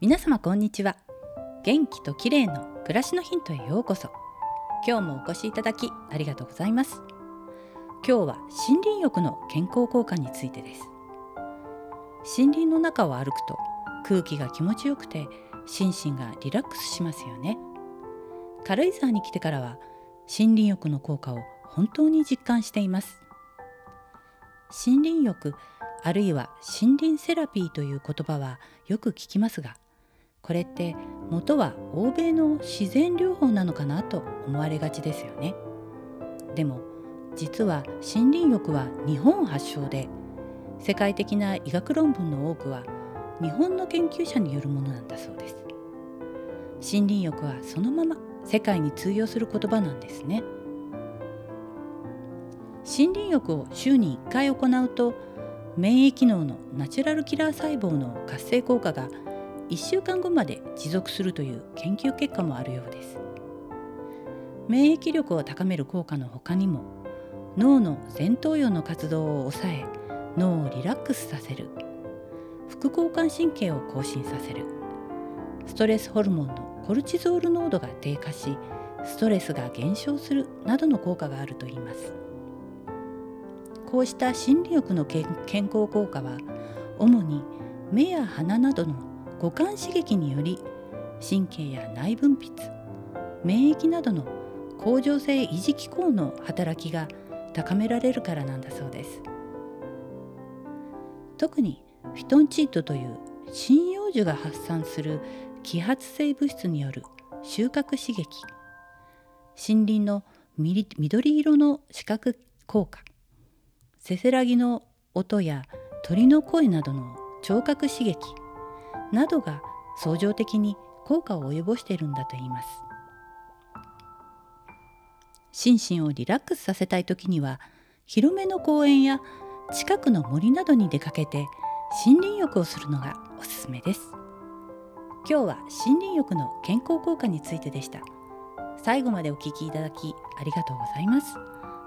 皆様こんにちは。元気と綺麗の暮らしのヒントへようこそ。今日もお越しいただきありがとうございます。今日は森林浴の健康効果についてです。森林の中を歩くと空気が気持ちよくて心身がリラックスしますよね。軽井沢に来てからは森林浴の効果を本当に実感しています。森林浴あるいは森林セラピーという言葉はよく聞きますがこれって元は欧米の自然療法なのかなと思われがちですよね。でも実は森林浴は日本発祥で世界的な医学論文の多くは日本の研究者によるものなんだそうです。森林浴はそのまま世界に通用する言葉なんですね。森林浴を週に1回行うと免疫機能のナチュラルキラー細胞の活性効果が1週間後まで持続するという研究結果もあるようです。免疫力を高める効果の他にも脳の前頭葉の活動を抑え脳をリラックスさせる。副交感神経を更新させる。ストレスホルモンのコルチゾール濃度が低下しストレスが減少するなどの効果があるといいます。こうした心理欲の健康効果は主に目や鼻などの五感刺激により神経や内分泌免疫などの恒常性維持機構の働きが高められるからなんだそうです。特にフィトンチートという針葉樹が発散する揮発性物質による収穫刺激森林の緑色の視覚効果せせらぎの音や鳥の声などの聴覚刺激などが相乗的に効果を及ぼしているんだといいます。心身をリラックスさせたい時には広めの公園や近くの森などに出かけて森林浴をするのがおすすめです。今日は森林浴の健康効果についてでした。最後までお聞きいただきありがとうございます。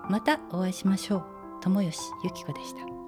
またお会いしましょう。友吉ゆき子でした。